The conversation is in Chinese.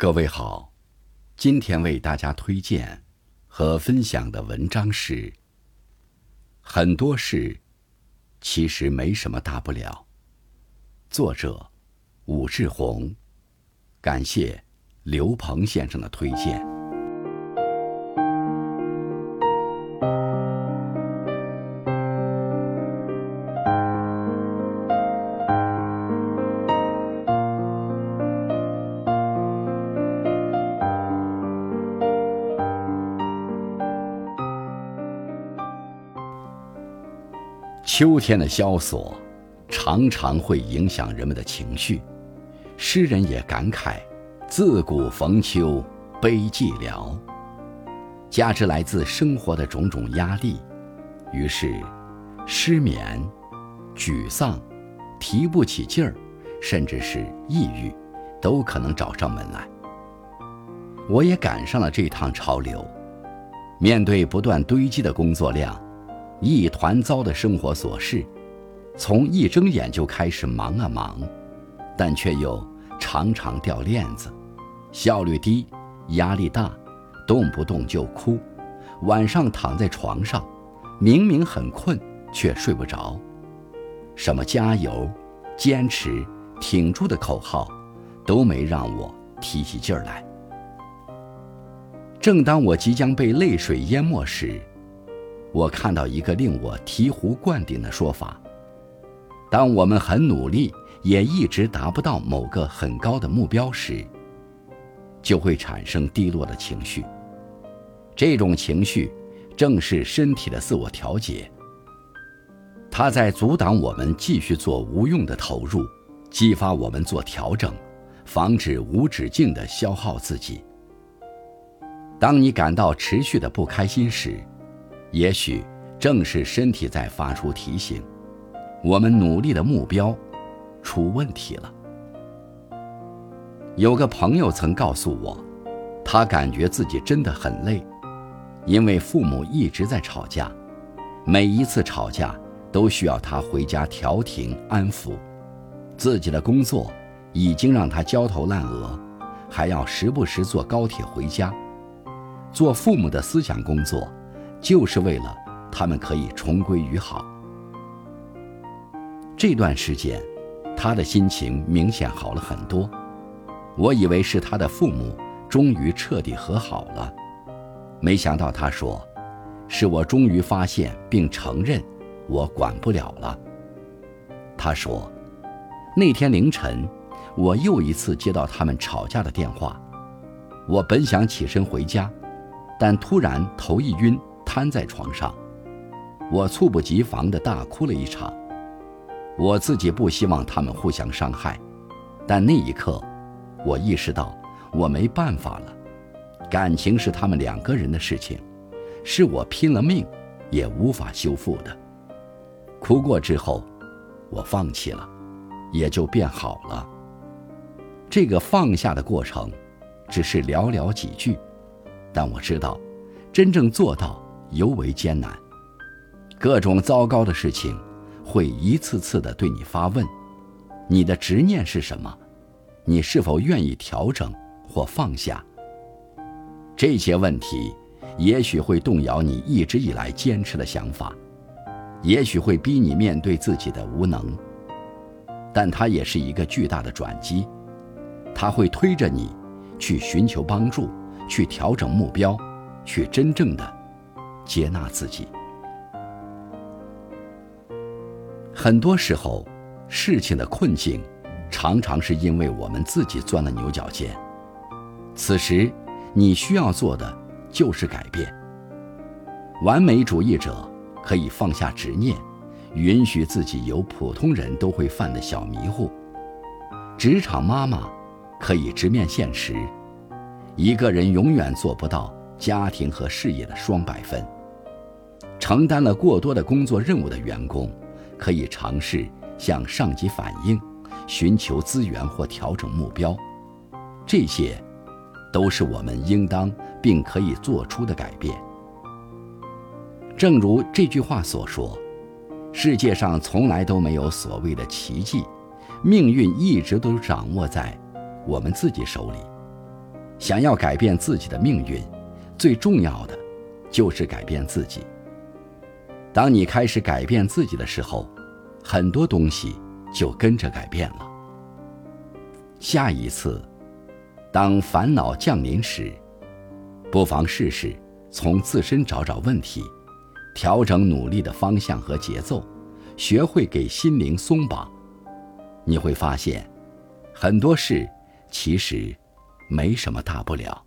各位好，今天为大家推荐和分享的文章是：很多事其实没什么大不了。作者武志红，感谢刘鹏先生的推荐。秋天的萧索，常常会影响人们的情绪。诗人也感慨：“自古逢秋悲寂寥。”加之来自生活的种种压力，于是失眠、沮丧、提不起劲儿，甚至是抑郁，都可能找上门来。我也赶上了这趟潮流，面对不断堆积的工作量。一团糟的生活琐事，从一睁眼就开始忙啊忙，但却又常常掉链子，效率低，压力大，动不动就哭，晚上躺在床上，明明很困却睡不着，什么加油、坚持、挺住的口号，都没让我提起劲儿来。正当我即将被泪水淹没时，我看到一个令我醍醐灌顶的说法：当我们很努力，也一直达不到某个很高的目标时，就会产生低落的情绪。这种情绪正是身体的自我调节，它在阻挡我们继续做无用的投入，激发我们做调整，防止无止境的消耗自己。当你感到持续的不开心时，也许正是身体在发出提醒，我们努力的目标出问题了。有个朋友曾告诉我，他感觉自己真的很累，因为父母一直在吵架，每一次吵架都需要他回家调停安抚，自己的工作已经让他焦头烂额，还要时不时坐高铁回家，做父母的思想工作。就是为了他们可以重归于好。这段时间，他的心情明显好了很多。我以为是他的父母终于彻底和好了，没想到他说：“是我终于发现并承认，我管不了了。”他说：“那天凌晨，我又一次接到他们吵架的电话。我本想起身回家，但突然头一晕。”瘫在床上，我猝不及防地大哭了一场。我自己不希望他们互相伤害，但那一刻，我意识到我没办法了。感情是他们两个人的事情，是我拼了命也无法修复的。哭过之后，我放弃了，也就变好了。这个放下的过程，只是寥寥几句，但我知道，真正做到。尤为艰难，各种糟糕的事情会一次次的对你发问：你的执念是什么？你是否愿意调整或放下？这些问题也许会动摇你一直以来坚持的想法，也许会逼你面对自己的无能，但它也是一个巨大的转机，它会推着你去寻求帮助，去调整目标，去真正的。接纳自己。很多时候，事情的困境，常常是因为我们自己钻了牛角尖。此时，你需要做的就是改变。完美主义者可以放下执念，允许自己有普通人都会犯的小迷糊。职场妈妈可以直面现实，一个人永远做不到家庭和事业的双百分。承担了过多的工作任务的员工，可以尝试向上级反映，寻求资源或调整目标。这些，都是我们应当并可以做出的改变。正如这句话所说：“世界上从来都没有所谓的奇迹，命运一直都掌握在我们自己手里。想要改变自己的命运，最重要的就是改变自己。当你开始改变自己的时候，很多东西就跟着改变了。下一次，当烦恼降临时，不妨试试从自身找找问题，调整努力的方向和节奏，学会给心灵松绑。你会发现，很多事其实没什么大不了。